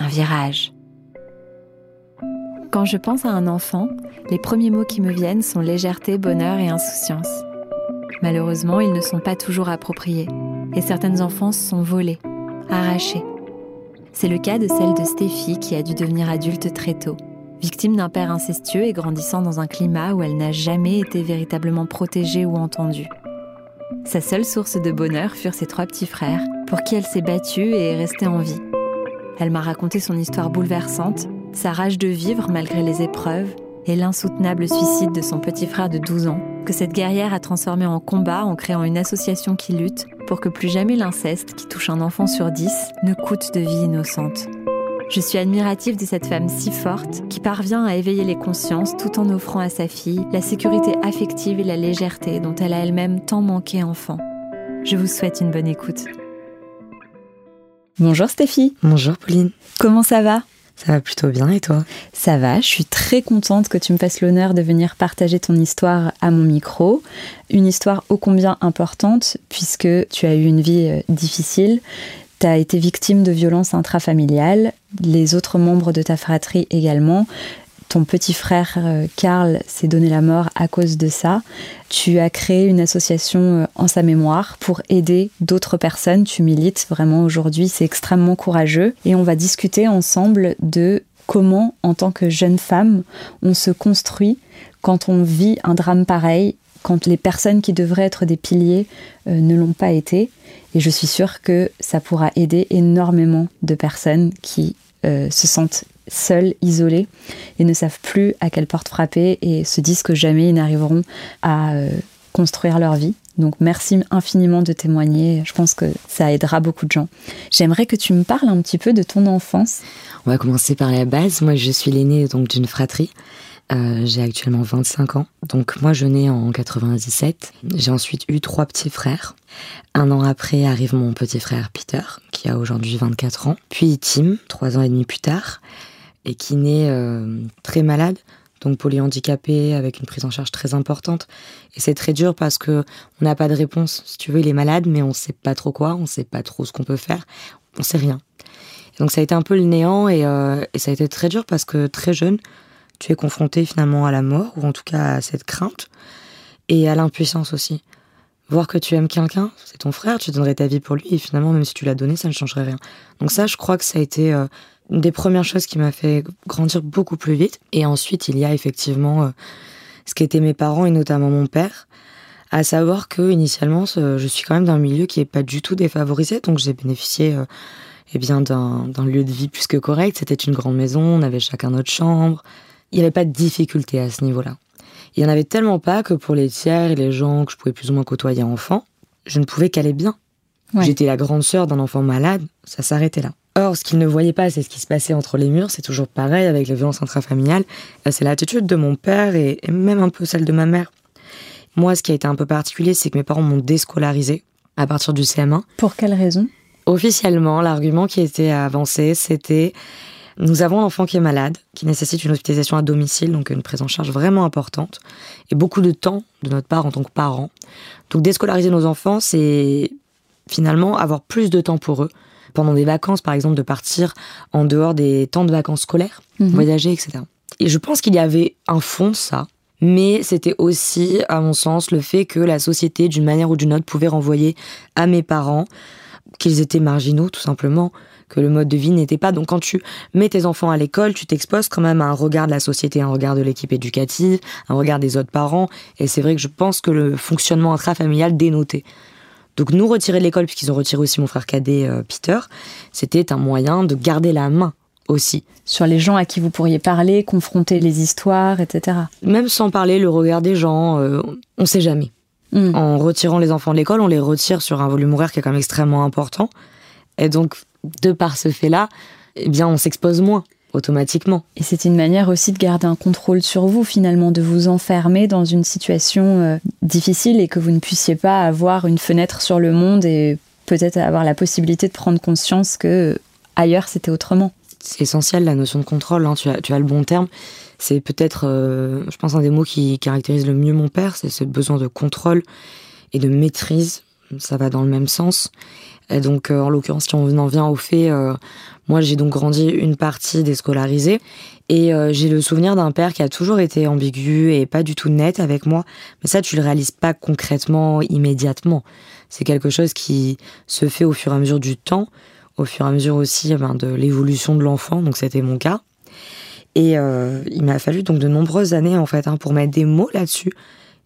un virage. Quand je pense à un enfant, les premiers mots qui me viennent sont légèreté, bonheur et insouciance. Malheureusement, ils ne sont pas toujours appropriés, et certaines enfances sont volées, arrachées. C'est le cas de celle de Stéphie qui a dû devenir adulte très tôt, victime d'un père incestueux et grandissant dans un climat où elle n'a jamais été véritablement protégée ou entendue. Sa seule source de bonheur furent ses trois petits frères, pour qui elle s'est battue et est restée en vie. Elle m'a raconté son histoire bouleversante, sa rage de vivre malgré les épreuves et l'insoutenable suicide de son petit frère de 12 ans, que cette guerrière a transformé en combat en créant une association qui lutte pour que plus jamais l'inceste, qui touche un enfant sur 10, ne coûte de vie innocente. Je suis admirative de cette femme si forte qui parvient à éveiller les consciences tout en offrant à sa fille la sécurité affective et la légèreté dont elle a elle-même tant manqué enfant. Je vous souhaite une bonne écoute. Bonjour Stéphie. Bonjour Pauline. Comment ça va? Ça va plutôt bien et toi? Ça va, je suis très contente que tu me fasses l'honneur de venir partager ton histoire à mon micro. Une histoire ô combien importante puisque tu as eu une vie euh, difficile, tu as été victime de violences intrafamiliales, les autres membres de ta fratrie également. Ton petit frère euh, Karl s'est donné la mort à cause de ça. Tu as créé une association euh, en sa mémoire pour aider d'autres personnes. Tu milites vraiment aujourd'hui, c'est extrêmement courageux. Et on va discuter ensemble de comment, en tant que jeune femme, on se construit quand on vit un drame pareil, quand les personnes qui devraient être des piliers euh, ne l'ont pas été. Et je suis sûre que ça pourra aider énormément de personnes qui se sentent seules, isolées et ne savent plus à quelle porte frapper et se disent que jamais ils n'arriveront à euh, construire leur vie. Donc merci infiniment de témoigner. Je pense que ça aidera beaucoup de gens. J'aimerais que tu me parles un petit peu de ton enfance. On va commencer par la base. Moi, je suis l'aînée donc d'une fratrie. Euh, j'ai actuellement 25 ans. Donc moi, je nais en 97. J'ai ensuite eu trois petits frères. Un an après arrive mon petit frère Peter, qui a aujourd'hui 24 ans. Puis Tim, trois ans et demi plus tard, et qui naît euh, très malade, donc polyhandicapé, avec une prise en charge très importante. Et c'est très dur parce que on n'a pas de réponse. Si tu veux, il est malade, mais on sait pas trop quoi, on sait pas trop ce qu'on peut faire, on sait rien. donc ça a été un peu le néant et, euh, et ça a été très dur parce que très jeune, tu es confronté finalement à la mort, ou en tout cas à cette crainte, et à l'impuissance aussi. Voir que tu aimes quelqu'un, c'est ton frère, tu donnerais ta vie pour lui, et finalement, même si tu l'as donné, ça ne changerait rien. Donc ça, je crois que ça a été euh, une des premières choses qui m'a fait grandir beaucoup plus vite. Et ensuite, il y a effectivement euh, ce qu'étaient mes parents, et notamment mon père, à savoir que initialement, je suis quand même d'un milieu qui est pas du tout défavorisé, donc j'ai bénéficié... Euh, eh bien d'un lieu de vie plus que correct. C'était une grande maison, on avait chacun notre chambre, il n'y avait pas de difficulté à ce niveau-là. Il n'y en avait tellement pas que pour les tiers et les gens que je pouvais plus ou moins côtoyer enfant, je ne pouvais qu'aller bien. J'étais la grande sœur d'un enfant malade, ça s'arrêtait là. Or, ce qu'ils ne voyaient pas, c'est ce qui se passait entre les murs. C'est toujours pareil avec les violences intrafamiliales. Euh, c'est l'attitude de mon père et, même un peu celle de ma mère. Moi, ce qui a été un peu particulier, c'est que mes parents m'ont déscolarisé à partir du CM1. Pour quelle raison? Officiellement, l'argument qui était avancé, c'était nous avons l'enfant qui est malade, qui nécessite une hospitalisation à domicile, donc une prise en charge vraiment importante, et beaucoup de temps de notre part en tant que parents. Donc déscolariser nos enfants, c'est finalement avoir plus de temps pour eux. Pendant des vacances, par exemple, de partir en dehors des temps de vacances scolaires, mhm. voyager, etc. Et je pense qu'il y avait un fond ça, mais c'était aussi, à mon sens, le fait que la société, d'une manière ou d'une autre, pouvait renvoyer à mes parents qu'ils étaient marginaux, tout simplement, que le mode de vie n'était pas. Donc quand tu mets tes enfants à l'école, tu t'exposes quand même à un regard de la société, un regard de l'équipe éducative, un regard des autres parents. Et c'est vrai que je pense que le fonctionnement intrafamilial dénotait. Donc nous retirer de l'école, puisqu'ils ont retiré aussi mon frère cadet euh, Peter, c'était un moyen de garder la main aussi. Sur les gens à qui vous pourriez parler, confronter les histoires, etc. Même sans parler le regard des gens, euh, on sait jamais. Hmm. En retirant les enfants de l'école, on les retire sur un volume horaire qui est quand même extrêmement important. Et donc, de par ce fait-là, eh bien, on s'expose moins automatiquement. Et c'est une manière aussi de garder un contrôle sur vous, finalement, de vous enfermer dans une situation euh, difficile et que vous ne puissiez pas avoir une fenêtre sur le monde et peut-être avoir la possibilité de prendre conscience que ailleurs c'était autrement. C'est essentiel la notion de contrôle, hein. tu, as, tu as le bon terme. C'est peut-être, euh, je pense, un des mots qui caractérise le mieux mon père, c'est ce besoin de contrôle et de maîtrise. Ça va dans le même sens. Et donc, euh, en l'occurrence, si on en vient au fait, euh, moi, j'ai donc grandi une partie déscolarisée et j'ai le souvenir d'un père qui a toujours été ambigu et pas du tout net avec moi. Mais ça, tu le réalises pas concrètement, immédiatement. C'est quelque chose qui se fait au fur et à mesure du temps, au fur et à mesure aussi eh ben, de l'évolution de l'enfant. Donc, c'était mon cas. Et euh, il m'a fallu donc de nombreuses années en fait hein, pour mettre des mots là-dessus.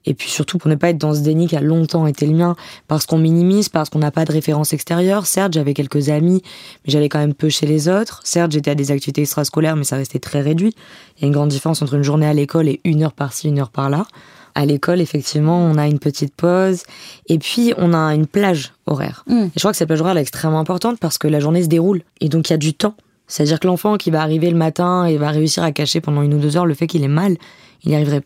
Et puis surtout pour ne pas être dans ce déni qui a longtemps été le mien, parce qu'on minimise, parce qu'on n'a pas de référence extérieure. Certes, j'avais quelques amis, mais j'allais quand même peu chez les autres. Certes, j'étais à des activités extrascolaires, mais ça restait très réduit. Il y a une grande différence entre une journée à l'école et une heure par-ci, une heure par-là. À l'école, effectivement, on a une petite pause, et puis on a une plage horaire. Mm. Et je crois que cette plage horaire est extrêmement importante parce que la journée se déroule, et donc il y a du temps c'est-à-dire que l'enfant qui va arriver le matin et va réussir à cacher pendant une ou deux heures le fait qu'il est mal, il n'y arriverait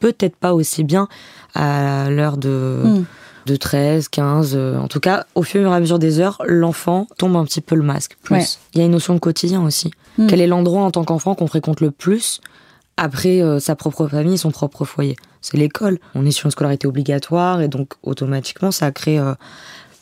peut-être pas aussi bien à l'heure de, Mm. de 13, 15. euh, En tout cas, au fur et à mesure des heures, l'enfant tombe un petit peu le masque. Plus. Ouais. Il y a une notion de quotidien aussi. Mm. Quel est l'endroit en tant qu'enfant qu'on fréquente le plus après euh, sa propre famille, son propre foyer? C'est l'école. On est sur une scolarité obligatoire et donc automatiquement, ça crée euh,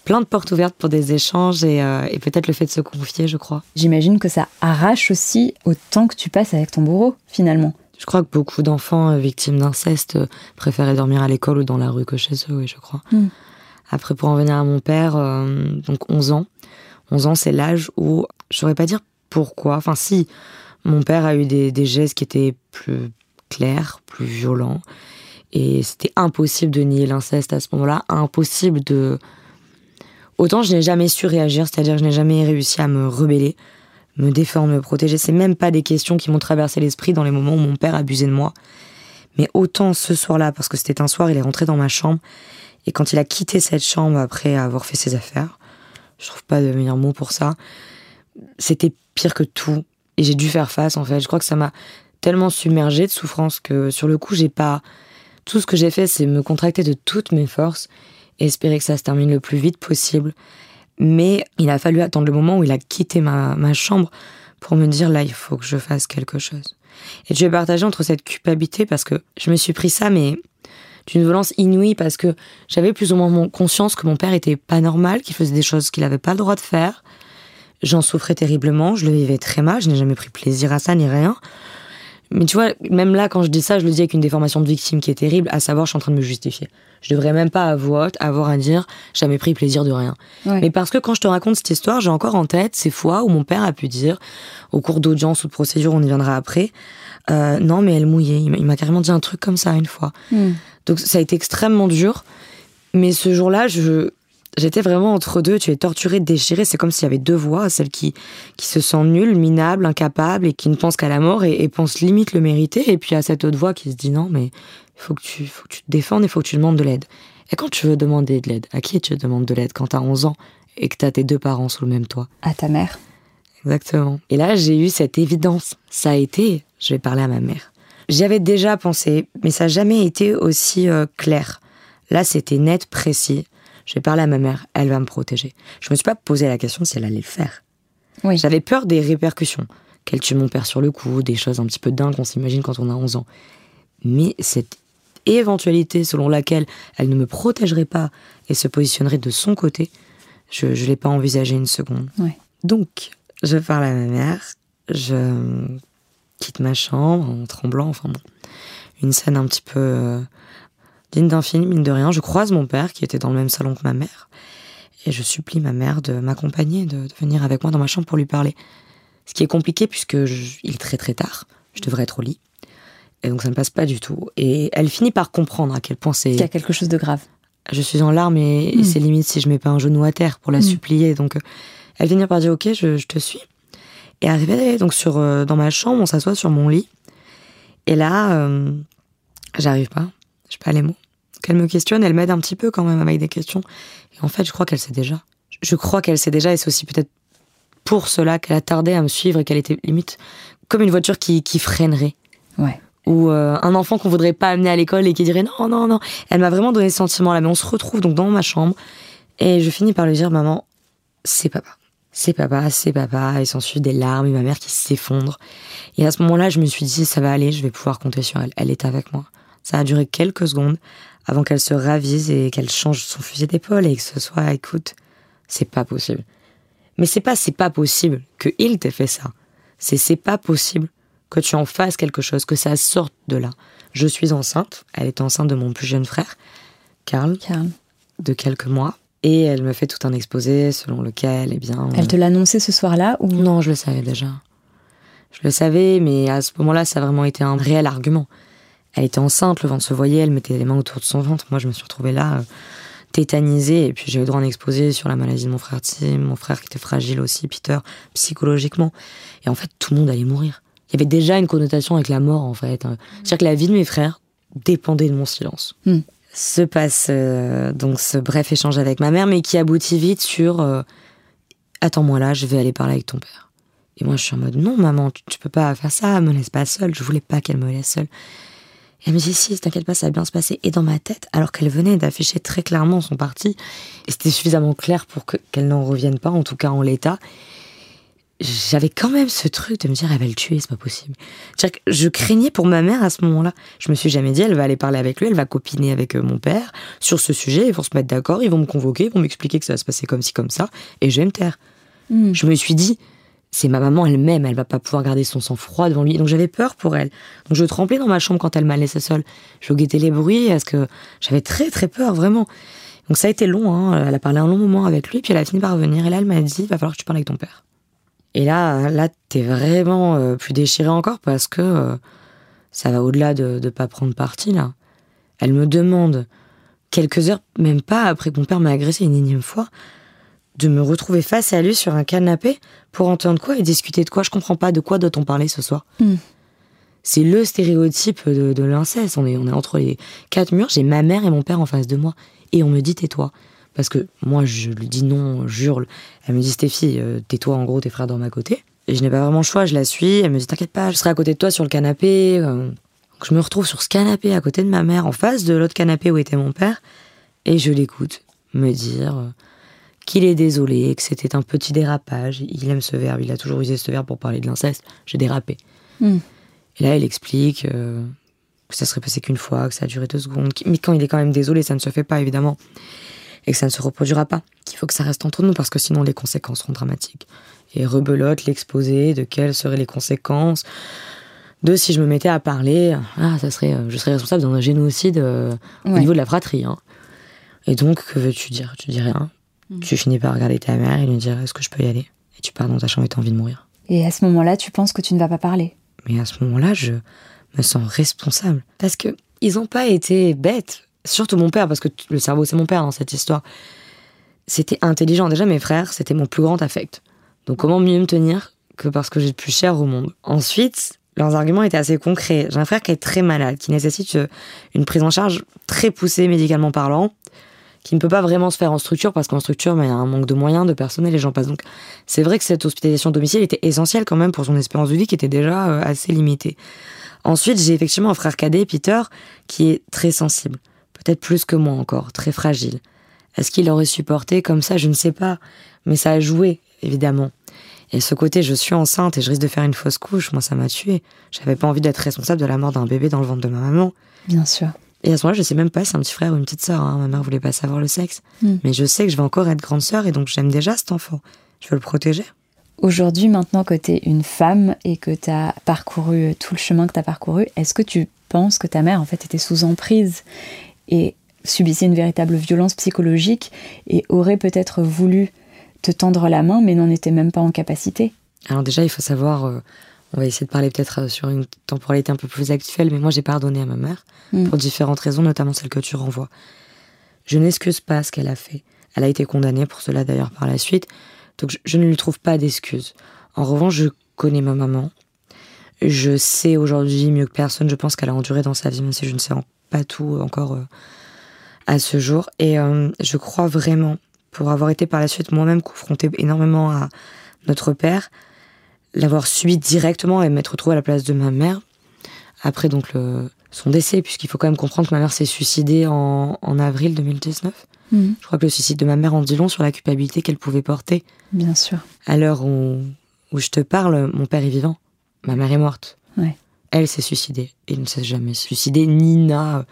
plein de portes ouvertes pour des échanges et, euh, et peut-être le fait de se confier, je crois. J'imagine que ça arrache aussi au temps que tu passes avec ton bourreau, finalement. Je crois que beaucoup d'enfants euh, victimes d'inceste euh, préféraient dormir à l'école ou dans la rue que chez eux, oui, je crois. Mm. Après, pour en venir à mon père, euh, donc 11 ans. 11 ans, c'est l'âge où, je saurais pas dire pourquoi, enfin si, mon père a eu des, des gestes qui étaient plus clairs, plus violents. Et c'était impossible de nier l'inceste à ce moment-là, impossible de... Autant je n'ai jamais su réagir, c'est-à-dire je n'ai jamais réussi à me rebeller, me défendre, me protéger. C'est même pas des questions qui m'ont traversé l'esprit dans les moments où mon père abusait de moi. Mais autant ce soir-là, parce que c'était un soir, il est rentré dans ma chambre, et quand il a quitté cette chambre après avoir fait ses affaires, je trouve pas de meilleur mot pour ça, c'était pire que tout. Et j'ai dû faire face, en fait. Je crois que ça m'a tellement submergée de souffrance que sur le coup, j'ai pas. Tout ce que j'ai fait, c'est me contracter de toutes mes forces et espérer que ça se termine le plus vite possible. Mais il a fallu attendre le moment où il a quitté ma, chambre pour me dire là, il faut que je fasse quelque chose. Et je vais partager entre cette culpabilité parce que je me suis pris ça, mais d'une violence inouïe parce que j'avais plus ou moins conscience que mon père était pas normal, qu'il faisait des choses qu'il avait pas le droit de faire. J'en souffrais terriblement, je le vivais très mal, je n'ai jamais pris plaisir à ça ni rien. Mais tu vois, même là, quand je dis ça, je le dis avec une déformation de victime qui est terrible, à savoir, je suis en train de me justifier. Je devrais même pas avoir, avoir à dire, jamais pris plaisir de rien. Ouais. Mais parce que quand je te raconte cette histoire, j'ai encore en tête ces fois où mon père a pu dire, au cours d'audience ou de procédure, on y viendra après, euh, non, mais elle mouillait. Il m'a- carrément dit un truc comme ça une fois. Mm. Donc ça a été extrêmement dur. Mais ce jour-là, je, j'étais vraiment entre deux. Tu es torturée, déchirée. C'est comme s'il y avait deux voix. Celle qui, qui se sent nulle, minable, incapable et qui ne pense qu'à la mort et, et pense limite le mériter. Et puis à cette autre voix qui se dit non, mais il faut que tu, faut que tu te défendes, il faut que tu demandes de l'aide. Et quand tu veux demander de l'aide, à qui tu demandes de l'aide quand t'as 11 ans et que t'as tes deux parents sous le même toit? À ta mère. Exactement. Et là, j'ai eu cette évidence. Ça a été, je vais parler à ma mère. J'y avais déjà pensé, mais ça n'a jamais été aussi euh, clair. Là, c'était net, précis. Je vais parler à ma mère, elle va me protéger. Je me suis pas posé la question si elle allait le faire. Oui. J'avais peur des répercussions. Qu'elle tue mon père sur le coup, des choses un petit peu dingues qu'on s'imagine quand on a 11 ans. Mais cette éventualité selon laquelle elle ne me protégerait pas et se positionnerait de son côté, je ne l'ai pas envisagé une seconde. Ouais. Donc, je parle à ma mère, je quitte ma chambre en tremblant, enfin bon, une scène un petit peu euh, digne d'un film, mine de rien. Je croise mon père qui était dans le même salon que ma mère et je supplie ma mère de m'accompagner, de, de venir avec moi dans ma chambre pour lui parler. Ce qui est compliqué puisque je- il est très très tard, je devrais être au lit. Et donc ça ne passe pas du tout. Et elle finit par comprendre à quel point c'est Il y a quelque chose de grave. je suis en larmes et, et Mm. c'est limite si je mets pas un genou à terre pour la Mm. supplier. Donc, euh, elle finit par dire ok, je, je te suis. Et arrivée donc sur euh, dans ma chambre, on s'assoit sur mon lit. Et là, euh, j'arrive pas, je pas les mots. Donc elle me questionne, elle m'aide un petit peu quand même avec des questions. Et en fait, je crois qu'elle sait déjà. Je crois qu'elle sait déjà et c'est aussi peut-être pour cela qu'elle a tardé à me suivre et qu'elle était limite comme une voiture qui, qui freinerait. Ouais. Ou euh, un enfant qu'on voudrait pas amener à l'école et qui dirait non, non, non. Elle m'a vraiment donné ce sentiment-là. Mais on se retrouve donc dans ma chambre et je finis par lui dire maman, c'est papa. C'est papa, c'est papa. Et s'ensuit des larmes et ma mère qui s'effondre. Et à ce moment-là, je me suis dit ça va aller, je vais pouvoir compter sur elle. Elle est avec moi. Ça a duré quelques secondes avant qu'elle se ravise et qu'elle change son fusil d'épaule et que ce soit écoute, c'est pas possible. Mais c'est pas c'est pas possible que il t'ait fait ça. C'est c'est pas possible que tu en fasses quelque chose, que ça sorte de là. Je suis enceinte, elle est enceinte de mon plus jeune frère, Karl, Karl. de quelques mois, et elle me fait tout un exposé selon lequel, eh bien. Elle te l'a annoncé ce soir-là ou? Non, je le savais déjà. Je le savais, mais à ce moment-là, ça a vraiment été un réel argument. Elle était enceinte, le ventre se voyait, elle mettait les mains autour de son ventre. Moi, je me suis retrouvée là, euh, tétanisée, et puis j'ai eu droit à un exposé sur la maladie de mon frère Tim, mon frère qui était fragile aussi, Peter, psychologiquement. Et en fait, tout le monde allait mourir. Il y avait déjà une connotation avec la mort, en fait. C'est-à-dire que la vie de mes frères dépendait de mon silence. Hmm. Se passe euh, donc ce bref échange avec ma mère, mais qui aboutit vite sur euh, Attends-moi là, je vais aller parler avec ton père. Et moi, je suis en mode Non, maman, tu, tu peux pas faire ça, me laisse pas seule. Je voulais pas qu'elle me laisse seule. Elle me dit Si, t'inquiète pas, ça va bien se passer. Et dans ma tête, alors qu'elle venait d'afficher très clairement son parti, et c'était suffisamment clair pour que- qu'elle n'en revienne pas, en tout cas en l'état, j'avais quand même ce truc de me dire elle va le tuer, c'est pas possible. Que je craignais pour ma mère à ce moment-là. Je me suis jamais dit elle va aller parler avec lui, elle va copiner avec euh, mon père sur ce sujet, ils vont se mettre d'accord, ils vont me convoquer, ils vont m'expliquer que ça va se passer comme ci comme ça, et je vais me taire. Hmm. Je me suis dit c'est ma maman elle-même, elle va pas pouvoir garder son sang-froid devant lui, donc j'avais peur pour elle. Donc je tremplais dans ma chambre quand elle m'a laissée seule. Je guettais les bruits parce que j'avais très très peur vraiment. Donc ça a été long, hein. elle a parlé un long moment avec lui, puis elle a fini par revenir, et là elle m'a dit va falloir que tu parles avec ton père. Et là, là, t'es vraiment euh, plus déchiré encore parce que euh, ça va au-delà de ne pas prendre parti, là. Elle me demande, quelques heures, même pas après que mon père m'a agressé une énième fois, de me retrouver face à lui sur un canapé pour entendre quoi et discuter de quoi. Je comprends pas de quoi doit-on parler ce soir. Hmm. C'est le stéréotype de, de l'inceste. On est, on est entre les quatre murs. J'ai ma mère et mon père en face de moi. Et on me dit tais-toi. Parce que moi, je lui dis non, j'hurle. Elle me dit Stéphie, euh, tais-toi, en gros, tes frères dorment à côté. Et je n'ai pas vraiment le choix, je la suis. Elle me dit T'inquiète pas, je serai à côté de toi sur le canapé. Euh, Donc je me retrouve sur ce canapé à côté de ma mère, en face de l'autre canapé où était mon père. Et je l'écoute me dire euh, qu'il est désolé, que c'était un petit dérapage. Il aime ce verbe, il a toujours usé ce verbe pour parler de l'inceste. J'ai dérapé. Hmm. Et là, elle explique euh, que ça serait passé qu'une fois, que ça a duré deux secondes. Mais quand il est quand même désolé, ça ne se fait pas, évidemment. Et que ça ne se reproduira pas. Qu'il faut que ça reste entre nous, parce que sinon les conséquences seront dramatiques. Et rebelote l'exposé de quelles seraient les conséquences de si je me mettais à parler. Ah, ça serait, euh, je serais responsable d'un génocide euh, au niveau de la fratrie. hein. Et donc, que veux-tu dire? Tu dis rien. Mm. Tu finis par regarder ta mère et lui dire Est-ce que je peux y aller? Et tu pars dans ta chambre et t'as envie de mourir. Et à ce moment-là, tu penses que tu ne vas pas parler Mais à ce moment-là, je me sens responsable. Parce que ils n'ont pas été bêtes. Surtout mon père, parce que le cerveau, c'est mon père dans cette histoire. C'était intelligent. Déjà, mes frères, c'était mon plus grand affect. Donc, comment mieux me tenir que parce que j'ai le plus cher au monde? Ensuite, leurs arguments étaient assez concrets. J'ai un frère qui est très malade, qui nécessite euh, une prise en charge très poussée médicalement parlant, qui ne peut pas vraiment se faire en structure, parce qu'en structure, ben, il y a un manque de moyens, de personnel, les gens passent. Donc, c'est vrai que cette hospitalisation domicile était essentielle quand même pour son espérance de vie qui était déjà euh, assez limitée. Ensuite, j'ai effectivement un frère cadet, Peter, qui est très sensible. Peut-être plus que moi encore, très fragile. Est-ce qu'il aurait supporté comme ça? Je ne sais pas. Mais ça a joué, évidemment. Et ce côté, je suis enceinte et je risque de faire une fausse couche, moi, ça m'a tué. J'avais pas envie d'être responsable de la mort d'un bébé dans le ventre de ma maman. Bien sûr. Et à ce moment-là, je sais même pas si c'est un petit frère ou une petite sœur. hein. Ma mère voulait pas savoir le sexe. Mm. Mais je sais que je vais encore être grande sœur et donc j'aime déjà cet enfant. Je veux le protéger. Aujourd'hui, maintenant que tu es une femme et que tu as parcouru tout le chemin que tu as parcouru, est-ce que tu penses que ta mère, en fait, était sous emprise et subissait une véritable violence psychologique et aurait peut-être voulu te tendre la main, mais n'en était même pas en capacité? Alors déjà, il faut savoir, euh, on va essayer de parler peut-être euh, sur une temporalité un peu plus actuelle, mais moi j'ai pardonné à ma mère Mm. pour différentes raisons, notamment celle que tu renvoies. Je n'excuse pas ce qu'elle a fait. Elle a été condamnée pour cela d'ailleurs par la suite, donc je, je ne lui trouve pas d'excuses. En revanche, je connais ma maman. Je sais aujourd'hui mieux que personne, je pense qu'elle a enduré dans sa vie, même si je ne sais pas tout encore euh, à ce jour. Et euh, je crois vraiment, pour avoir été par la suite moi-même confrontée énormément à notre père, l'avoir subi directement et m'être retrouvée à la place de ma mère, après donc le, son décès, puisqu'il faut quand même comprendre que ma mère s'est suicidée en, avril 2019. Mhm. Je crois que le suicide de ma mère en dit long sur la culpabilité qu'elle pouvait porter. Bien sûr. À l'heure où, où je te parle, mon père est vivant. Ma mère est morte. Ouais. Elle s'est suicidée. Et ne s'est jamais suicidée, ni n'a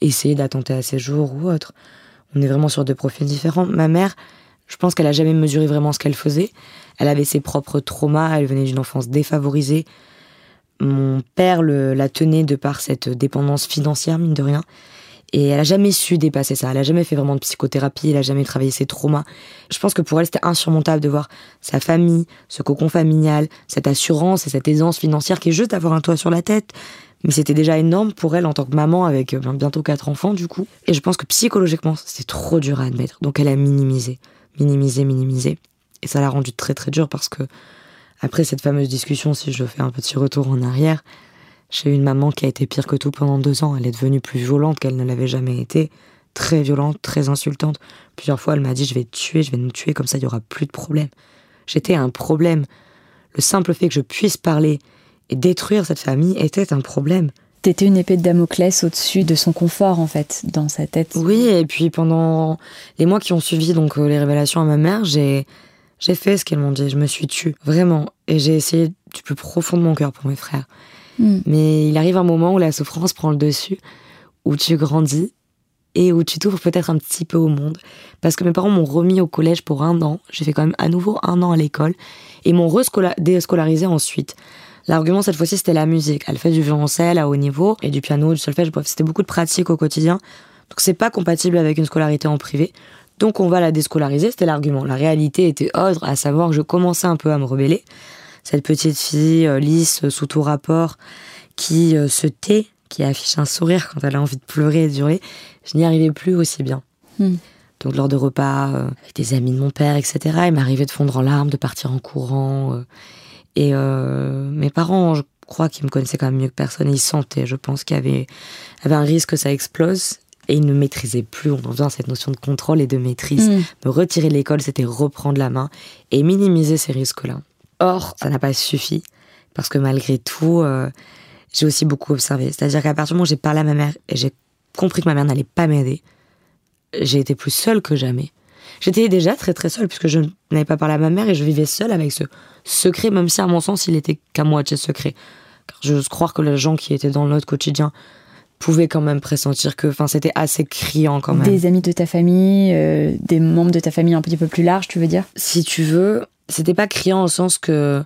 essayé d'attenter à ses jours ou autre. On est vraiment sur deux profils différents. Ma mère, je pense qu'elle a jamais mesuré vraiment ce qu'elle faisait. Elle avait ses propres traumas, elle venait d'une enfance défavorisée. Mon père la tenait de par cette dépendance financière, mine de rien. Et elle a jamais su dépasser ça. Elle a jamais fait vraiment de psychothérapie. Elle a jamais travaillé ses traumas. Je pense que pour elle, c'était insurmontable de voir sa famille, ce cocon familial, cette assurance et cette aisance financière qui est juste d'avoir un toit sur la tête. Mais c'était déjà énorme pour elle en tant que maman avec euh, bientôt quatre enfants, du coup. Et je pense que psychologiquement, c'était trop dur à admettre. Donc elle a minimisé, minimisé, minimisé. Et ça l'a rendu très très dur parce que après cette fameuse discussion, si je fais un petit retour en arrière, j'ai eu une maman qui a été pire que tout pendant deux ans. Elle est devenue plus violente qu'elle ne l'avait jamais été. Très violente, très insultante. Plusieurs fois, elle m'a dit Je vais te tuer, je vais nous tuer, comme ça, il n'y aura plus de problème. J'étais un problème. Le simple fait que je puisse parler et détruire cette famille était un problème. T'étais une épée de Damoclès au-dessus de son confort, en fait, dans sa tête. Oui, et puis pendant les mois qui ont suivi donc euh, les révélations à ma mère, j'ai j'ai fait ce qu'elles m'ont dit. Je me suis tue, vraiment. Et j'ai essayé du plus profond de mon cœur pour mes frères. Hmm. Mais il arrive un moment où la souffrance prend le dessus, où tu grandis et où tu t'ouvres peut-être un petit peu au monde. Parce que mes parents m'ont remis au collège pour un an. J'ai fait quand même à nouveau un an à l'école et m'ont déscolarisé ensuite. L'argument cette fois-ci c'était la musique. Elle fait du violoncelle à haut niveau et du piano, du solfège. Bref, c'était beaucoup de pratique au quotidien. Donc c'est pas compatible avec une scolarité en privé. Donc on va la déscolariser, c'était l'argument. La réalité était autre, à savoir que je commençais un peu à me rebeller cette petite fille euh, lisse, sous tout rapport, qui euh, se tait, qui affiche un sourire quand elle a envie de pleurer et de hurler, je n'y arrivais plus aussi bien. Hmm. Donc lors de repas euh, avec des amis de mon père, etc., il m'arrivait de fondre en larmes, de partir en courant. Et mes parents, je crois qu'ils me connaissaient quand même mieux que personne, ils sentaient, je pense qu'il y avait, avait un risque que ça explose. Et ils ne maîtrisaient plus, on en cette notion de contrôle et de maîtrise. Hmm. Me retirer de l'école, c'était reprendre la main et minimiser ces risques-là. Or, ça n'a pas suffi, parce que malgré tout, euh, j'ai aussi beaucoup observé. C'est-à-dire qu'à partir du moment où j'ai parlé à ma mère et j'ai compris que ma mère n'allait pas m'aider, j'ai été plus seule que jamais. J'étais déjà très très seule puisque je n'avais pas parlé à ma mère et je vivais seule avec ce secret, même si à mon sens il était qu'à moitié secret. Car je crois que les gens qui étaient dans notre quotidien pouvaient quand même pressentir que enfin, c'était assez criant quand même. Des amis de ta famille, euh, des membres de ta famille un petit peu plus large, tu veux dire? Si tu veux, c'était pas criant au sens que,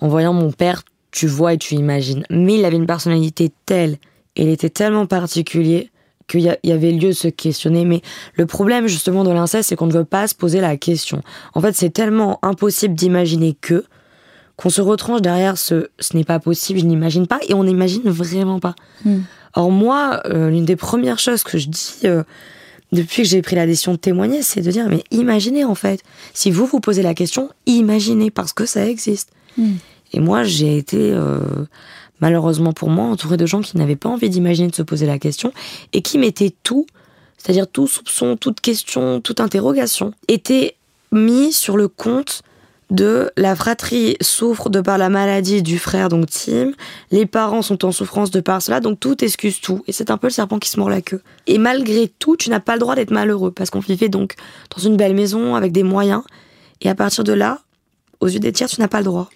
en voyant mon père, tu vois et tu imagines. Mais il avait une personnalité telle, et il était tellement particulier qu'il y, avait lieu de se questionner. Mais le problème justement de l'inceste, c'est qu'on ne veut pas se poser la question. En fait, c'est tellement impossible d'imaginer que qu'on se retranche derrière ce ce n'est pas possible, je n'imagine pas, et on n'imagine vraiment pas. Hmm. Or moi, euh, l'une des premières choses que je dis euh, depuis que j'ai pris la décision de témoigner, c'est de dire, mais imaginez en fait, si vous vous posez la question, imaginez parce que ça existe. Hmm. Et moi, j'ai été, euh, malheureusement pour moi, entourée de gens qui n'avaient pas envie d'imaginer de se poser la question et qui mettaient tout, c'est-à-dire tout soupçon, toute question, toute interrogation, était mis sur le compte de la fratrie souffre de par la maladie du frère, donc Tim. Les parents sont en souffrance de par cela, donc tout excuse tout. Et c'est un peu le serpent qui se mord la queue. Et malgré tout, tu n'as pas le droit d'être malheureux, parce qu'on vivait donc dans une belle maison avec des moyens. Et à partir de là, aux yeux des tiers, tu n'as pas le droit.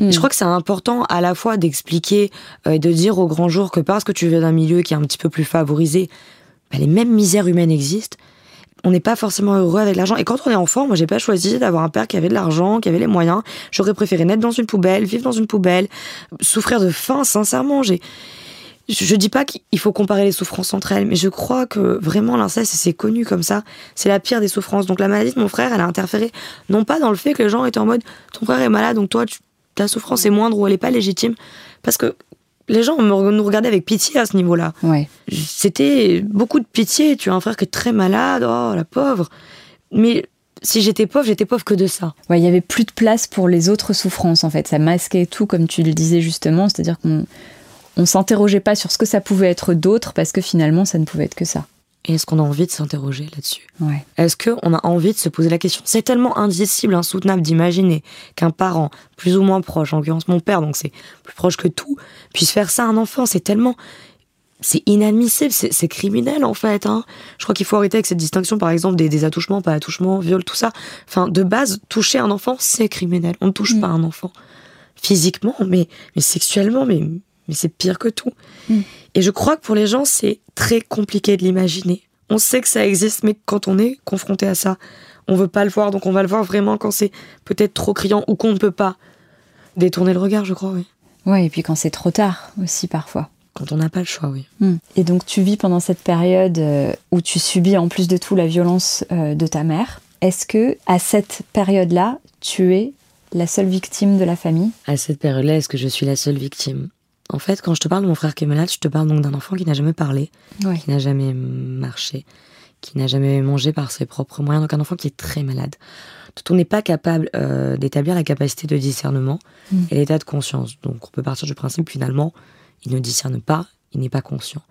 Hmm. je crois que c'est important à la fois d'expliquer euh, et de dire au grand jour que parce que tu viens d'un milieu qui est un petit peu plus favorisé, bah, les mêmes misères humaines existent on n'est pas forcément heureux avec l'argent. Et quand on est enfant, moi, j'ai pas choisi d'avoir un père qui avait de l'argent, qui avait les moyens. J'aurais préféré naître dans une poubelle, vivre dans une poubelle, souffrir de faim, sincèrement. J'ai, je dis pas qu'il faut comparer les souffrances entre elles, mais je crois que vraiment l'inceste, c'est connu comme ça, c'est la pire des souffrances. Donc la maladie de mon frère, elle a interféré, non pas dans le fait que les gens étaient en mode, ton frère est malade, donc toi, ta souffrance est moindre ou elle est pas légitime, parce que les gens nous regardaient avec pitié à ce niveau-là. Ouais. C'était beaucoup de pitié. Tu as un frère qui est très malade, oh la pauvre. Mais si j'étais pauvre, j'étais pauvre que de ça. Ouais, il y avait plus de place pour les autres souffrances en fait. Ça masquait tout, comme tu le disais justement, c'est-à-dire qu'on on s'interrogeait pas sur ce que ça pouvait être d'autre parce que finalement ça ne pouvait être que ça. Et est-ce qu'on a envie de s'interroger là-dessus? Ouais. Est-ce qu'on a envie de se poser la question? C'est tellement indicible, insoutenable d'imaginer qu'un parent, plus ou moins proche, en l'occurrence mon père, donc c'est plus proche que tout, puisse faire ça à un enfant. C'est tellement. C'est inadmissible, c'est criminel en fait. Hein. Je crois qu'il faut arrêter avec cette distinction, par exemple, des, des attouchements, pas attouchements, viol, tout ça. Enfin, de base, toucher un enfant, c'est criminel. On ne touche Mm. pas un enfant physiquement, mais, mais sexuellement, mais, mais c'est pire que tout. Mm. Et je crois que pour les gens, c'est très compliqué de l'imaginer. On sait que ça existe, mais quand on est confronté à ça, on veut pas le voir, donc on va le voir vraiment quand c'est peut-être trop criant ou qu'on ne peut pas détourner le regard, je crois, oui. Ouais, et puis quand c'est trop tard aussi parfois. Quand on n'a pas le choix, oui. Hmm. Et donc tu vis pendant cette période euh, où tu subis en plus de tout la violence euh, de ta mère. Est-ce que à cette période-là, tu es la seule victime de la famille? À cette période-là, est-ce que je suis la seule victime? En fait, quand je te parle de mon frère qui est malade, je te parle donc d'un enfant qui n'a jamais parlé, Ouais. qui n'a jamais marché, qui n'a jamais mangé par ses propres moyens, donc un enfant qui est très malade, dont on n'est pas capable euh, d'établir la capacité de discernement Mm. et l'état de conscience. Donc on peut partir du principe finalement, il ne discerne pas, il n'est pas conscient.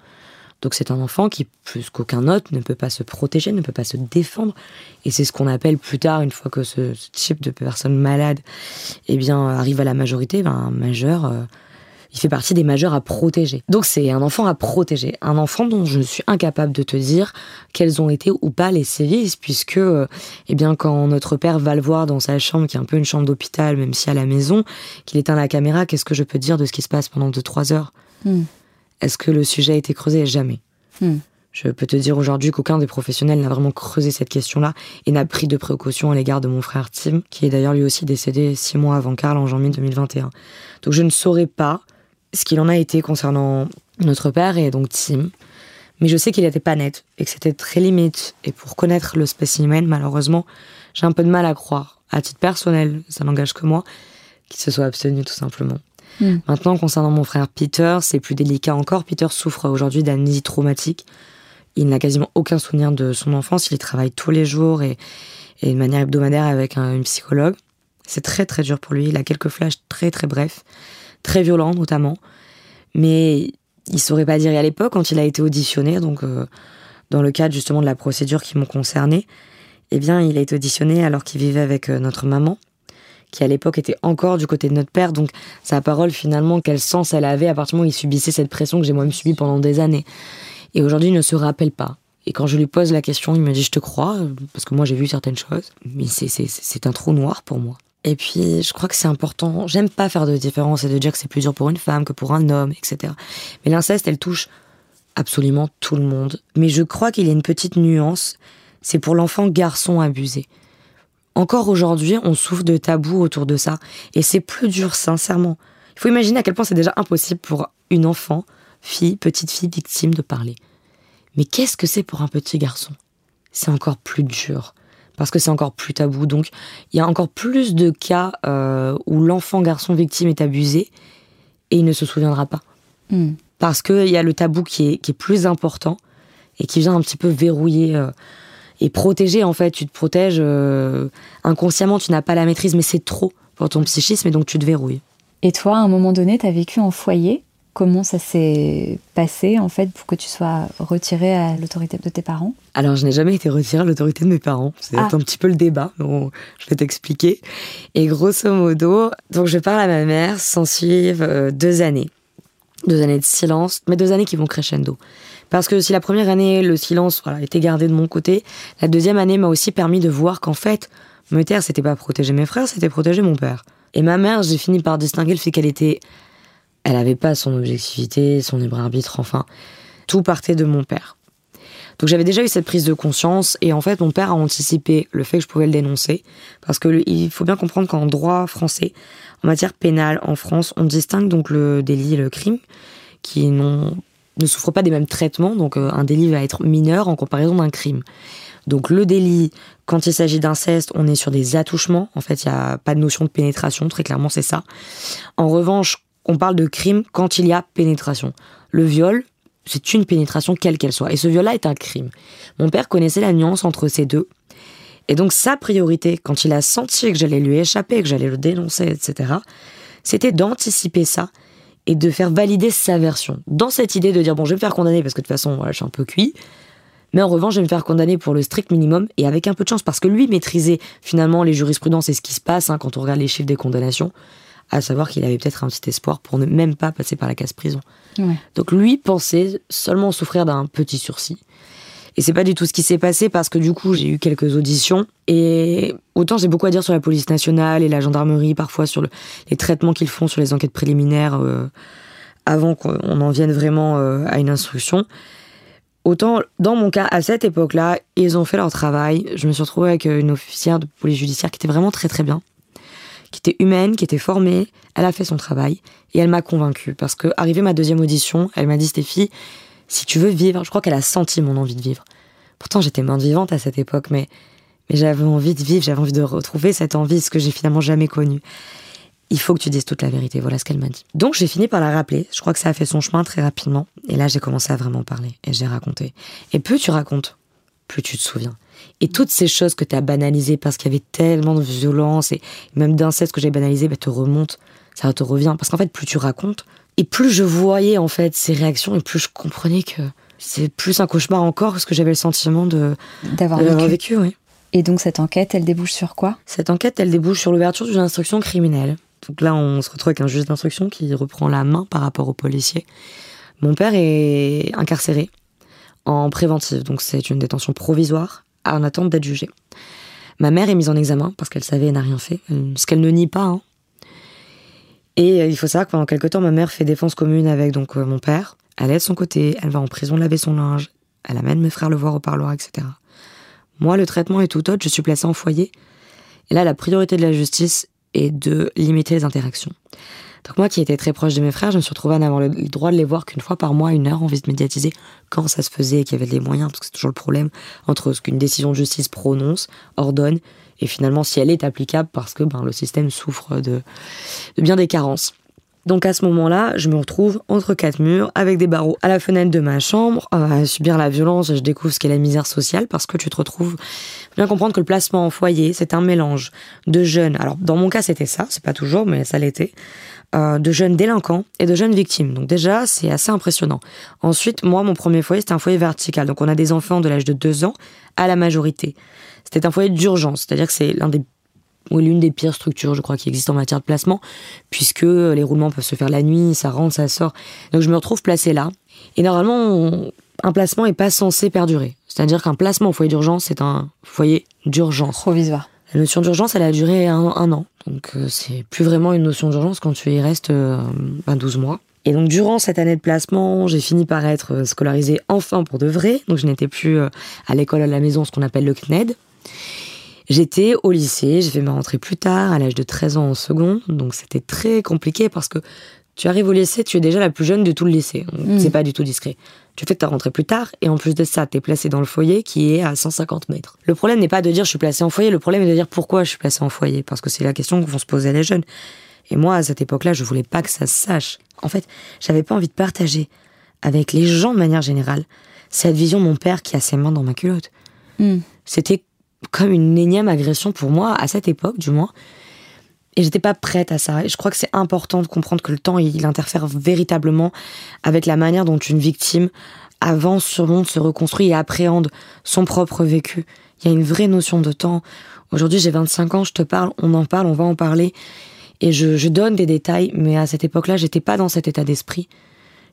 Donc c'est un enfant qui, plus qu'aucun autre, ne peut pas se protéger, ne peut pas se défendre. Et c'est ce qu'on appelle plus tard, une fois que ce, ce type de personne malade eh bien, arrive à la majorité, ben, un majeur, euh, il fait partie des majeurs à protéger. Donc c'est un enfant à protéger. Un enfant dont je suis incapable de te dire quels ont été ou pas les sévices, puisque eh bien, quand notre père va le voir dans sa chambre, qui est un peu une chambre d'hôpital, même si à la maison, qu'il éteint la caméra, qu'est-ce que je peux dire de ce qui se passe pendant 2-3 heures? Hmm. Est-ce que le sujet a été creusé? Jamais. Hmm. Je peux te dire aujourd'hui qu'aucun des professionnels n'a vraiment creusé cette question-là et n'a pris de précautions à l'égard de mon frère Tim, qui est d'ailleurs lui aussi décédé six mois avant Karl en janvier 2021. Donc je ne saurais pas ce qu'il en a été concernant notre père et donc Tim. Mais je sais qu'il n'était pas net et que c'était très limite. Et pour connaître le spécimen, malheureusement, j'ai un peu de mal à croire, à titre personnel, ça n'engage que moi, qu'il se soit abstenu tout simplement. Hmm. Maintenant, concernant mon frère Peter, c'est plus délicat encore. Peter souffre aujourd'hui d'amnésie traumatique. Il n'a quasiment aucun souvenir de son enfance. Il y travaille tous les jours et, et de manière hebdomadaire avec un, une psychologue. C'est très très dur pour lui. Il a quelques flashs très très brefs, très violents notamment. Mais il saurait pas dire. À l'époque, quand il a été auditionné, donc euh, dans le cadre justement de la procédure qui m'ont concerné, eh bien, il a été auditionné alors qu'il vivait avec euh, notre maman, qui à l'époque était encore du côté de notre père. Donc sa parole finalement, quel sens elle avait à partir du moment où il subissait cette pression que j'ai moi-même subie pendant des années. Et aujourd'hui, il ne se rappelle pas. Et quand je lui pose la question, il me dit Je te crois, euh, parce que moi j'ai vu certaines choses, mais c'est un trou noir pour moi. Et puis, je crois que c'est important. J'aime pas faire de différence et de dire que c'est plus dur pour une femme que pour un homme, etc. Mais l'inceste, elle touche absolument tout le monde. Mais je crois qu'il y a une petite nuance. C'est pour l'enfant garçon abusé. Encore aujourd'hui, on souffre de tabous autour de ça. Et c'est plus dur, sincèrement. Il faut imaginer à quel point c'est déjà impossible pour une enfant, fille, petite fille victime de parler. Mais qu'est-ce que c'est pour un petit garçon? C'est encore plus dur. Parce que c'est encore plus tabou. Donc, il y a encore plus de cas euh, où l'enfant garçon victime est abusé et il ne se souviendra pas. Hmm. Parce qu'il y a le tabou qui est, qui est plus important et qui vient un petit peu verrouiller euh, et protéger, en fait. Tu te protèges euh, inconsciemment, tu n'as pas la maîtrise, mais c'est trop pour ton psychisme et donc tu te verrouilles. Et toi, à un moment donné, tu as vécu en foyer. Comment ça s'est passé, en fait, pour que tu sois retiré à l'autorité de tes parents? Alors, je n'ai jamais été retirée à l'autorité de mes parents. C'est Ah. un petit peu le débat, je vais t'expliquer. Et grosso modo, donc je parle à ma mère, s'en suivent euh, deux années. Deux années de silence, mais deux années qui vont crescendo. Parce que si la première année, le silence voilà, était gardé de mon côté, la deuxième année m'a aussi permis de voir qu'en fait, me taire, c'était pas protéger mes frères, c'était protéger mon père. Et ma mère, j'ai fini par distinguer le fait qu'elle était. Elle avait pas son objectivité, son libre arbitre, enfin. Tout partait de mon père. Donc j'avais déjà eu cette prise de conscience et en fait mon père a anticipé le fait que je pouvais le dénoncer parce que il faut bien comprendre qu'en droit français, en matière pénale en France, on distingue donc le délit et le crime qui ne souffrent pas des mêmes traitements. Donc euh, un délit va être mineur en comparaison d'un crime. Donc le délit, quand il s'agit d'inceste, on est sur des attouchements. En fait, il n'y a pas de notion de pénétration, très clairement c'est ça. En revanche, on parle de crime quand il y a pénétration. Le viol, c'est une pénétration quelle qu'elle soit. Et ce viol-là est un crime. Mon père connaissait la nuance entre ces deux. Et donc sa priorité, quand il a senti que j'allais lui échapper, que j'allais le dénoncer, etc., c'était d'anticiper ça et de faire valider sa version. Dans cette idée de dire, bon, je vais me faire condamner parce que de toute façon, voilà, je suis un peu cuit, Mais en revanche, je vais me faire condamner pour le strict minimum et avec un peu de chance parce que lui maîtrisait finalement les jurisprudences et ce qui se passe hein, quand on regarde les chiffres des condamnations, à savoir qu'il avait peut-être un petit espoir pour ne même pas passer par la case prison. Donc lui pensait seulement souffrir d'un petit sursis. Et c'est pas du tout ce qui s'est passé parce que du coup, j'ai eu quelques auditions. Et autant j'ai beaucoup à dire sur la police nationale et la gendarmerie, parfois sur les traitements qu'ils font sur les enquêtes préliminaires euh, avant qu'on en vienne vraiment euh, à une instruction. Autant, dans mon cas, à cette époque-là, ils ont fait leur travail. Je me suis retrouvée avec une officière de police judiciaire qui était vraiment très très bien, qui était humaine, qui était formée. Elle a fait son travail et elle m'a convaincue. Parce que, arrivée ma deuxième audition, elle m'a dit Stéphie, si tu veux vivre, je crois qu'elle a senti mon envie de vivre. Pourtant, j'étais morte vivante à cette époque, mais, mais j'avais envie de vivre, j'avais envie de retrouver cette envie, ce que j'ai finalement jamais connu. Il faut que tu dises toute la vérité, voilà ce qu'elle m'a dit. Donc j'ai fini par la rappeler, je crois que ça a fait son chemin très rapidement, et là j'ai commencé à vraiment parler, et j'ai raconté. Et plus tu racontes, plus tu te souviens. Et toutes ces choses que tu as banalisées parce qu'il y avait tellement de violence, et même d'inceste que j'ai banalisé, bah, te remontent, ça te revient. Parce qu'en fait, plus tu racontes, et plus je voyais en fait ces réactions, et plus je comprenais que c'est plus un cauchemar encore parce que j'avais le sentiment de d'avoir vécu. oui. Et donc cette enquête, elle débouche sur quoi? Cette enquête, elle débouche sur l'ouverture d'une instruction criminelle. Donc là, on se retrouve avec un juge d'instruction qui reprend la main par rapport aux policiers. Mon père est incarcéré en préventive, donc c'est une détention provisoire en attente d'être jugé. Ma mère est mise en examen parce qu'elle savait et n'a rien fait, ce qu'elle ne nie pas. Hein. Et euh, il faut savoir que pendant quelques temps, ma mère fait défense commune avec donc euh, mon père. Elle est de son côté, elle va en prison laver son linge, elle amène mes frères le voir au parloir, etc. Moi, le traitement est tout autre, je suis placée en foyer. Et là, la priorité de la justice est de limiter les interactions. Donc moi qui étais très proche de mes frères, je me suis retrouvée à n'avoir le droit de les voir qu'une fois par mois, une heure en visite médiatisée, quand ça se faisait et qu'il y avait des moyens, parce que c'est toujours le problème entre ce qu'une décision de justice prononce, ordonne, et finalement si elle est applicable parce que ben, le système souffre de, de bien des carences. Donc à ce moment-là, je me retrouve entre quatre murs, avec des barreaux à la fenêtre de ma chambre, à subir la violence, je découvre ce qu'est la misère sociale, parce que tu te retrouves bien comprendre que le placement en foyer, c'est un mélange de jeunes, alors dans mon cas c'était ça, c'est pas toujours, mais ça l'était, euh, de jeunes délinquants et de jeunes victimes. Donc déjà, c'est assez impressionnant. Ensuite, moi, mon premier foyer, c'était un foyer vertical. Donc on a des enfants de l'âge de 2 ans à la majorité. C'était un foyer d'urgence, c'est-à-dire que c'est l'un des ou l'une des pires structures, je crois, qui existent en matière de placement, puisque les roulements peuvent se faire la nuit, ça rentre, ça sort. Donc je me retrouve placée là. Et normalement, un placement n'est pas censé perdurer. C'est-à-dire qu'un placement au foyer d'urgence, c'est un foyer d'urgence. Provisoire. La notion d'urgence, elle a duré un, an. Donc euh, c'est plus vraiment une notion d'urgence quand tu y restes 12 euh, mois. Et donc durant cette année de placement, j'ai fini par être euh, scolarisée enfin pour de vrai. Donc je n'étais plus à l'école à la maison, ce qu'on appelle le CNED. J'étais au lycée, j'ai fait ma rentrée plus tard, à l'âge de 13 ans en seconde, donc c'était très compliqué parce que tu arrives au lycée, tu es déjà la plus jeune de tout le lycée. Mm. C'est pas du tout discret. Tu fais ta rentrée plus tard, et en plus de ça, tu es placé dans le foyer qui est à 150 mètres. Le problème n'est pas de dire je suis placé en foyer, le problème est de dire pourquoi je suis placé en foyer, parce que c'est la question que vont se poser les jeunes. Et moi, à cette époque-là, je voulais pas que ça se sache. En fait, j'avais pas envie de partager avec les gens de manière générale cette vision de mon père qui a ses mains dans ma culotte. Mm. C'était comme une énième agression pour moi, à cette époque du moins. Et j'étais pas prête à ça. Et je crois que c'est important de comprendre que le temps, il interfère véritablement avec la manière dont une victime avance, surmonte, se reconstruit et appréhende son propre vécu. Il y a une vraie notion de temps. Aujourd'hui, j'ai 25 ans, je te parle, on en parle, on va en parler. Et je, je donne des détails, mais à cette époque-là, j'étais pas dans cet état d'esprit.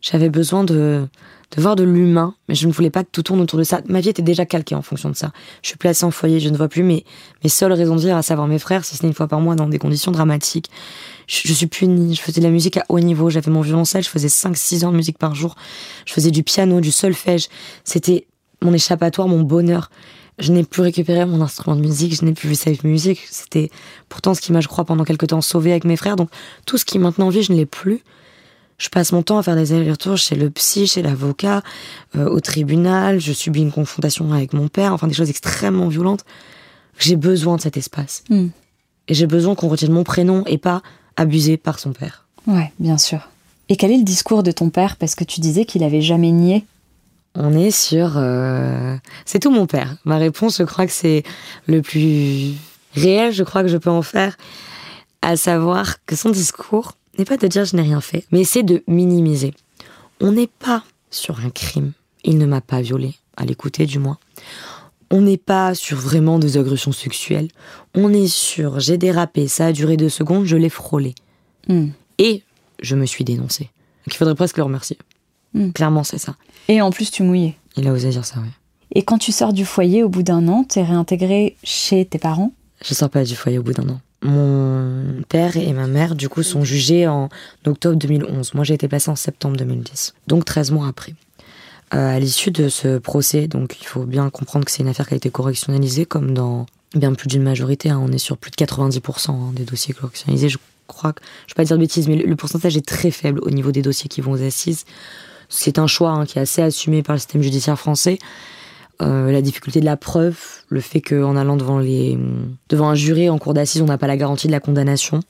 J'avais besoin de, de voir de l'humain, mais je ne voulais pas que tout tourne autour de ça. Ma vie était déjà calquée en fonction de ça. Je suis placée en foyer, je ne vois plus mes, mes seules raisons de vivre, à savoir mes frères, si ce n'est une fois par mois dans des conditions dramatiques. Je, suis punie, je faisais de la musique à haut niveau, j'avais mon violoncelle, je faisais 5-6 ans de musique par jour. Je faisais du piano, du solfège. C'était mon échappatoire, mon bonheur. Je n'ai plus récupéré mon instrument de musique, je n'ai plus vu cette musique. C'était pourtant ce qui m'a, je crois, pendant quelque temps sauvé avec mes frères. Donc tout ce qui maintenant vit, je ne l'ai plus. Je passe mon temps à faire des allers-retours chez le psy, chez l'avocat, euh, au tribunal. Je subis une confrontation avec mon père, enfin des choses extrêmement violentes. J'ai besoin de cet espace. Hmm. Et j'ai besoin qu'on retienne mon prénom et pas abusé par son père. Ouais, bien sûr. Et quel est le discours de ton père? Parce que tu disais qu'il avait jamais nié. On est sur. Euh, c'est tout mon père. Ma réponse, je crois que c'est le plus réel, je crois que je peux en faire. À savoir que son discours, n'est pas de dire je n'ai rien fait, mais c'est de minimiser. On n'est pas sur un crime. Il ne m'a pas violée. à l'écouter du moins. On n'est pas sur vraiment des agressions sexuelles. On est sur j'ai dérapé, ça a duré deux secondes, je l'ai frôlé. Hmm. Et je me suis dénoncée. Donc il faudrait presque le remercier. Hmm. Clairement, c'est ça. Et en plus, tu mouillais. Il a osé dire ça, oui. Et quand tu sors du foyer au bout d'un an, t'es réintégré chez tes parents? Je sors pas du foyer au bout d'un an. Mon père et ma mère, du coup, sont jugés en octobre 2011. Moi, j'ai été placée en septembre 2010. Donc 13 mois après. Euh, à l'issue de ce procès, donc il faut bien comprendre que c'est une affaire qui a été correctionnalisée, comme dans bien plus d'une majorité. hein. on est sur plus de 90% hein, des dossiers correctionnalisés. Je crois que, je vais pas dire de bêtises, mais le, le pourcentage est très faible au niveau des dossiers qui vont aux assises. C'est un choix hein, qui est assez assumé par le système judiciaire français. Euh, la difficulté de la preuve, le fait qu'en allant devant, les, devant un jury en cour d'assises, on n'a pas la garantie de la condamnation.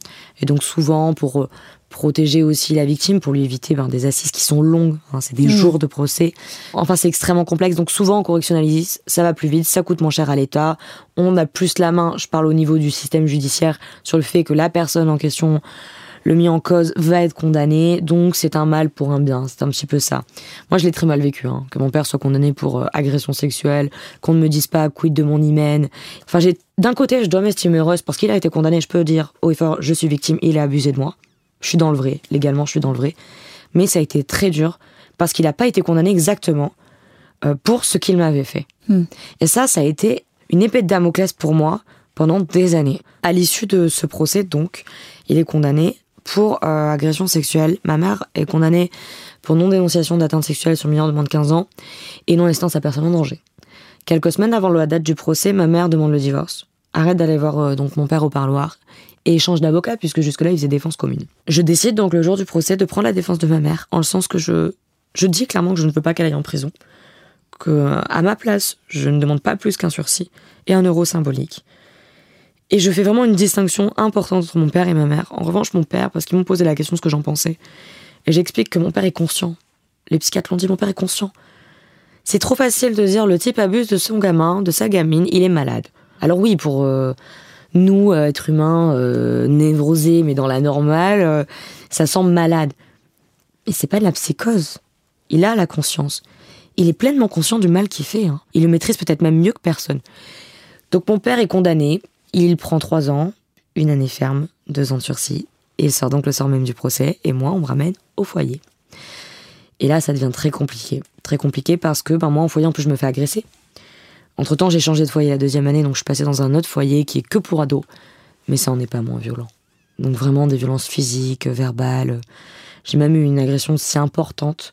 Et donc souvent, pour euh, protéger aussi la victime, pour lui éviter ben, des assises qui sont longues, hein, c'est des Mmh. jours de procès. Enfin, c'est extrêmement complexe. Donc souvent, en correctionnalise, ça va plus vite, ça coûte moins cher à l'État. On a plus la main, je parle au niveau du système judiciaire, sur le fait que la personne en question le mis en cause va être condamné, donc c'est un mal pour un bien, c'est un petit peu ça. Moi, je l'ai très mal vécu, hein, que mon père soit condamné pour euh, agression sexuelle, qu'on ne me dise pas quid de mon hymen. Enfin, j'ai d'un côté, je dois m'estimer heureuse parce qu'il a été condamné, je peux dire haut et fort, je suis victime, il a abusé de moi. Je suis dans le vrai, légalement, je suis dans le vrai. Mais ça a été très dur parce qu'il n'a pas été condamné exactement euh, pour ce qu'il m'avait fait. Hmm. Et ça, ça a été une épée de Damoclès pour moi pendant des années. À l'issue de ce procès, donc, il est condamné pour euh, agression sexuelle. Ma mère est condamnée pour non-dénonciation d'atteinte sexuelle sur mineur de moins de 15 ans et non-assistance à personne en danger. Quelques semaines avant la date du procès, ma mère demande le divorce. Arrête d'aller voir euh, donc mon père au parloir et change d'avocat puisque jusque-là il faisait défense commune. Je décide donc le jour du procès de prendre la défense de ma mère en le sens que je je dis clairement que je ne veux pas qu'elle aille en prison, que euh, à ma place je ne demande pas plus qu'un sursis et un euro symbolique. Et je fais vraiment une distinction importante entre mon père et ma mère. En revanche, mon père, parce qu'ils m'ont posé la question ce que j'en pensais. Et j'explique que mon père est conscient. Les psychiatres l'ont dit, mon père est conscient. C'est trop facile de dire le type abuse de son gamin, de sa gamine, il est malade. Alors oui, pour euh, nous, euh, êtres humains, euh, névrosés, mais dans la normale, euh, ça semble malade. Mais c'est pas de la psychose. Il a la conscience. Il est pleinement conscient du mal qu'il fait. hein. Il le maîtrise peut-être même mieux que personne. Donc mon père est condamné. Il prend trois ans, une année ferme, deux ans de sursis. Et il sort donc le sort même du procès. Et moi, on me ramène au foyer. Et là, ça devient très compliqué. Très compliqué parce que ben, moi, au foyer, en plus, je me fais agresser. Entre temps, j'ai changé de foyer la deuxième année, donc je suis passée dans un autre foyer qui est que pour ados. Mais ça en est pas moins violent. Donc vraiment des violences physiques, verbales. J'ai même eu une agression si importante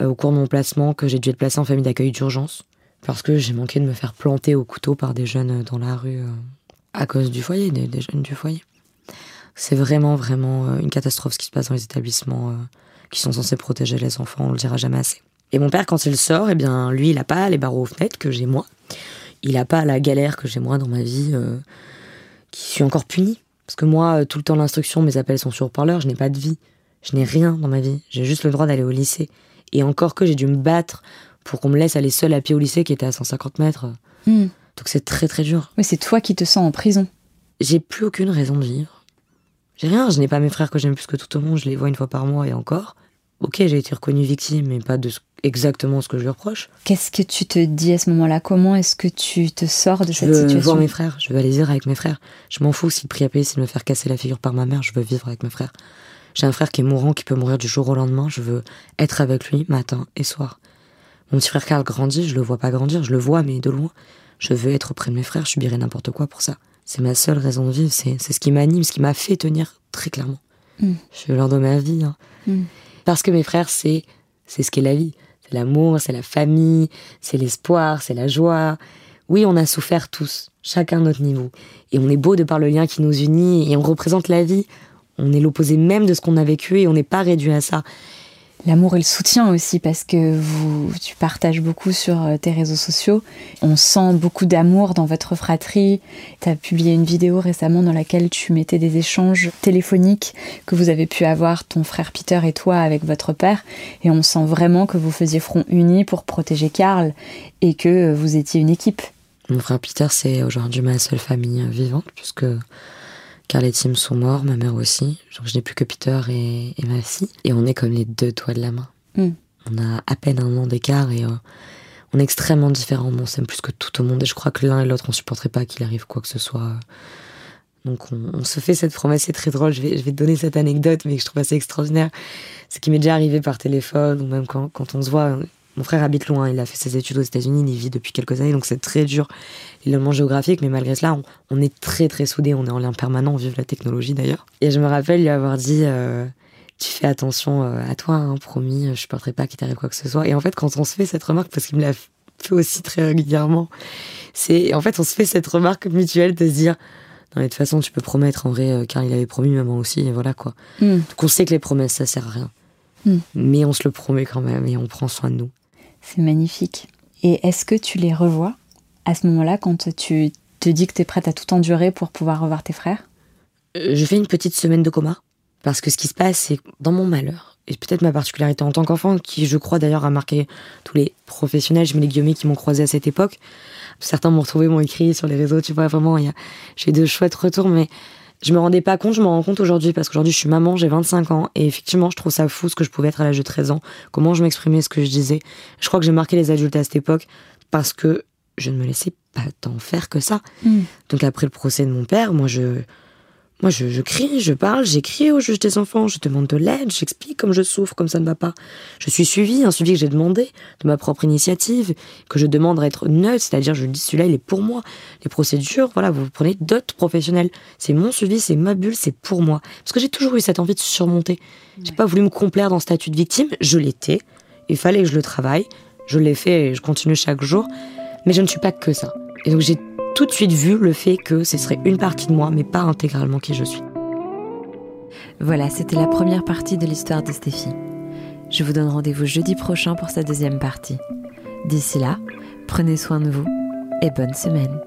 euh, au cours de mon placement que j'ai dû être placée en famille d'accueil d'urgence. Parce que j'ai manqué de me faire planter au couteau par des jeunes dans la rue euh, à cause du foyer, des, jeunes du foyer. C'est vraiment, vraiment euh, une catastrophe ce qui se passe dans les établissements euh, qui sont censés protéger les enfants, on le dira jamais assez. Et mon père, quand il sort, eh bien, lui, il a pas les barreaux aux fenêtres que j'ai moi. Il a pas la galère que j'ai moi dans ma vie, euh, qui suis encore punie. Parce que moi, tout le temps l'instruction, mes appels sont sur haut-parleur, je n'ai pas de vie. Je n'ai rien dans ma vie. J'ai juste le droit d'aller au lycée. Et encore que j'ai dû me battre pour qu'on me laisse aller seule à pied au lycée qui était à 150 mètres. Hmm. Donc c'est très très dur. Oui, c'est toi qui te sens en prison. J'ai plus aucune raison de vivre. J'ai rien, je n'ai pas mes frères que j'aime plus que tout au monde, je les vois une fois par mois et encore. Ok, j'ai été reconnue victime, mais pas de ce- exactement ce que je lui reproche. Qu'est-ce que tu te dis à ce moment-là? Comment est-ce que tu te sors de Je cette veux situation? voir mes frères, je veux aller vivre avec mes frères. Je m'en fous si le prix à payer c'est de me faire casser la figure par ma mère, je veux vivre avec mes frères. J'ai un frère qui est mourant, qui peut mourir du jour au lendemain, je veux être avec lui matin et soir. Mon petit frère Karl grandit, je le vois pas grandir, je le vois mais de loin. Je veux être auprès de mes frères, je subirai n'importe quoi pour ça. C'est ma seule raison de vivre, c'est ce qui m'anime, ce qui m'a fait tenir très clairement. Mm. Je leur donne ma vie. hein. Mm. Parce que mes frères, c'est c'est ce qu'est la vie. C'est l'amour, c'est la famille, c'est l'espoir, c'est la joie. Oui, on a souffert tous, chacun à notre niveau. Et on est beau de par le lien qui nous unit et on représente la vie. On est l'opposé même de ce qu'on a vécu et on n'est pas réduit à ça. L'amour et le soutien aussi, parce que vous, tu partages beaucoup sur euh, tes réseaux sociaux. On sent beaucoup d'amour dans votre fratrie. Tu as publié une vidéo récemment dans laquelle tu mettais des échanges téléphoniques que vous avez pu avoir, ton frère Peter et toi, avec votre père. Et on sent vraiment que vous faisiez front uni pour protéger Karl et que euh, vous étiez une équipe. Mon frère Peter, c'est aujourd'hui ma seule famille euh, vivante, puisque Carl et Tim sont morts, ma mère aussi. Donc je n'ai plus que Peter et, et ma fille. Et on est comme les deux doigts de la main. Mm. On a à peine un an d'écart et euh, on est extrêmement différents, on s'aime plus que tout au monde et je crois que l'un et l'autre on supporterait pas qu'il arrive quoi que ce soit. Donc on, se fait cette promesse, c'est très drôle, je vais, je vais te donner cette anecdote mais je trouve assez extraordinaire. C'est qui m'est déjà arrivé par téléphone ou même quand, quand on se voit, mon frère habite loin, il a fait ses études aux États-Unis, il y vit depuis quelques années, donc c'est très dur l'élément géographique, mais malgré cela, on, est très très soudés, on est en lien permanent, vive la technologie d'ailleurs. Et je me rappelle lui avoir dit euh, Tu fais attention euh, à toi, hein, promis, je supporterai pas qu'il t'arrive quoi que ce soit. Et en fait, quand on se fait cette remarque, parce qu'il me l'a fait aussi très régulièrement, c'est en fait, on se fait cette remarque mutuelle de se dire non, mais de toute façon, tu peux promettre en vrai, euh, car il avait promis, maman aussi, et voilà quoi. Mm. Donc on sait que les promesses, ça sert à rien. Mm. Mais on se le promet quand même et on prend soin de nous. C'est magnifique. Et est-ce que tu les revois à ce moment-là quand tu te dis que tu es prête à tout endurer pour pouvoir revoir tes frères? Euh, Je fais une petite semaine de coma. Parce que ce qui se passe, c'est dans mon malheur, et peut-être ma particularité en tant qu'enfant, qui je crois d'ailleurs a marqué tous les professionnels, je mets les guillemets, qui m'ont croisé à cette époque. Certains m'ont retrouvé, m'ont écrit sur les réseaux, tu vois, vraiment, j'ai de chouettes retours, mais je me rendais pas compte, je me rends compte aujourd'hui parce qu'aujourd'hui je suis maman, j'ai 25 ans et effectivement je trouve ça fou ce que je pouvais être à l'âge de 13 ans, comment je m'exprimais, ce que je disais. Je crois que j'ai marqué les adultes à cette époque parce que je ne me laissais pas tant faire que ça. Mm. Donc après le procès de mon père, moi je moi, je, crie, je parle, j'écris au juge des enfants, je demande de l'aide, j'explique comme je souffre, comme ça ne va pas. Je suis suivie, un suivi que j'ai demandé de ma propre initiative, que je demande à être neutre, c'est-à-dire je dis celui-là, il est pour moi. Les procédures, voilà, vous prenez d'autres professionnels. C'est mon suivi, c'est ma bulle, c'est pour moi. Parce que j'ai toujours eu cette envie de surmonter. J'ai pas voulu me complaire dans le statut de victime, je l'étais. Il fallait que je le travaille. Je l'ai fait et je continue chaque jour. Mais je ne suis pas que ça. Et donc j'ai tout de suite vu le fait que ce serait une partie de moi, mais pas intégralement qui je suis. Voilà, c'était la première partie de l'histoire de Stéphie. Je vous donne rendez-vous jeudi prochain pour sa deuxième partie. D'ici là, prenez soin de vous et bonne semaine.